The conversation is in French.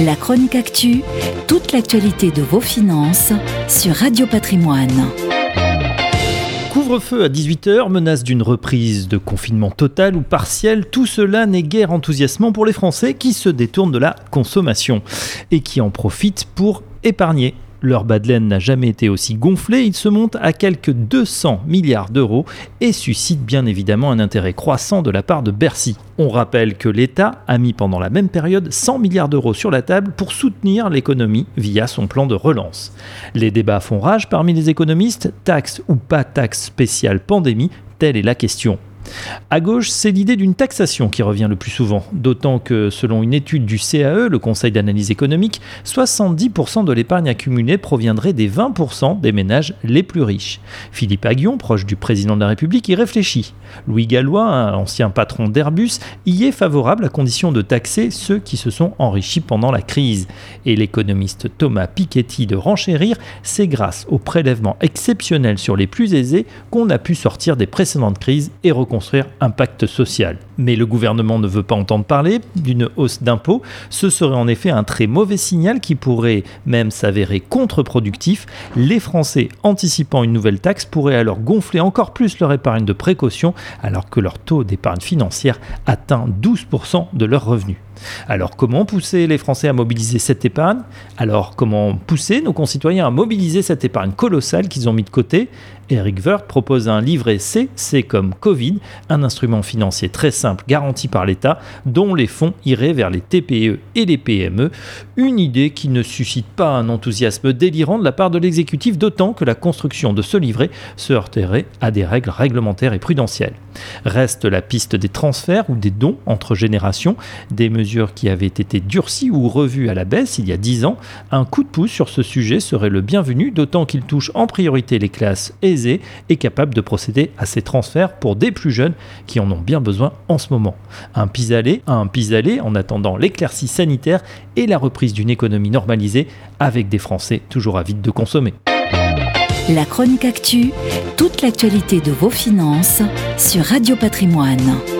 La chronique actu, toute l'actualité de vos finances sur Radio Patrimoine. Couvre-feu à 18h, menace d'une reprise de confinement total ou partiel, tout cela n'est guère enthousiasmant pour les Français qui se détournent de la consommation et qui en profitent pour épargner. Leur bas n'a jamais été aussi gonflé, il se monte à quelques 200 milliards d'euros et suscite bien évidemment un intérêt croissant de la part de Bercy. On rappelle que l'État a mis pendant la même période 100 milliards d'euros sur la table pour soutenir l'économie via son plan de relance. Les débats font rage parmi les économistes, taxe ou pas taxe spéciale pandémie, telle est la question. À gauche, c'est l'idée d'une taxation qui revient le plus souvent, d'autant que selon une étude du CAE, le Conseil d'analyse économique, 70% de l'épargne accumulée proviendrait des 20% des ménages les plus riches. Philippe Aguillon, proche du président de la République, y réfléchit. Louis Gallois, ancien patron d'Airbus, y est favorable à condition de taxer ceux qui se sont enrichis pendant la crise. Et l'économiste Thomas Piketty de renchérir, c'est grâce au prélèvement exceptionnel sur les plus aisés qu'on a pu sortir des précédentes crises et reconstruire construire un pacte social. Mais le gouvernement ne veut pas entendre parler d'une hausse d'impôts. Ce serait en effet un très mauvais signal qui pourrait même s'avérer contre-productif. Les Français anticipant une nouvelle taxe pourraient alors gonfler encore plus leur épargne de précaution alors que leur taux d'épargne financière atteint 12% de leurs revenus. Alors comment pousser les Français à mobiliser cette épargne? Alors comment pousser nos concitoyens à mobiliser cette épargne colossale qu'ils ont mis de côté? Eric Wirth propose un livret C, C comme Covid, un instrument financier très simple garanti par l'État dont les fonds iraient vers les TPE et les PME. Une idée qui ne suscite pas un enthousiasme délirant de la part de l'exécutif, d'autant que la construction de ce livret se heurterait à des règles réglementaires et prudentielles. Reste la piste des transferts ou des dons entre générations, des mesures qui avaient été durcies ou revues à la baisse il y a 10 ans. Un coup de pouce sur ce sujet serait le bienvenu, d'autant qu'il touche en priorité les classes aisées et capables de procéder à ces transferts pour des plus jeunes qui en ont bien besoin en ce moment. Un pis-aller, un pis-aller en attendant l'éclaircie sanitaire et la reprise d'une économie normalisée avec des Français toujours avides de consommer. La chronique actu, toute l'actualité de vos finances sur Radio Patrimoine.